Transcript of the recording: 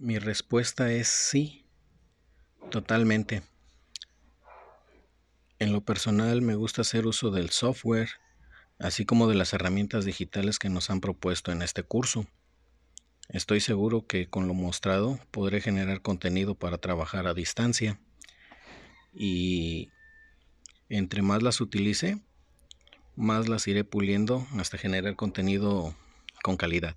Mi respuesta es sí, totalmente. En lo personal me gusta hacer uso del software, así como de las herramientas digitales que nos han propuesto en este curso. Estoy seguro que con lo mostrado podré generar contenido para trabajar a distancia y entre más las utilice, más las iré puliendo hasta generar contenido con calidad.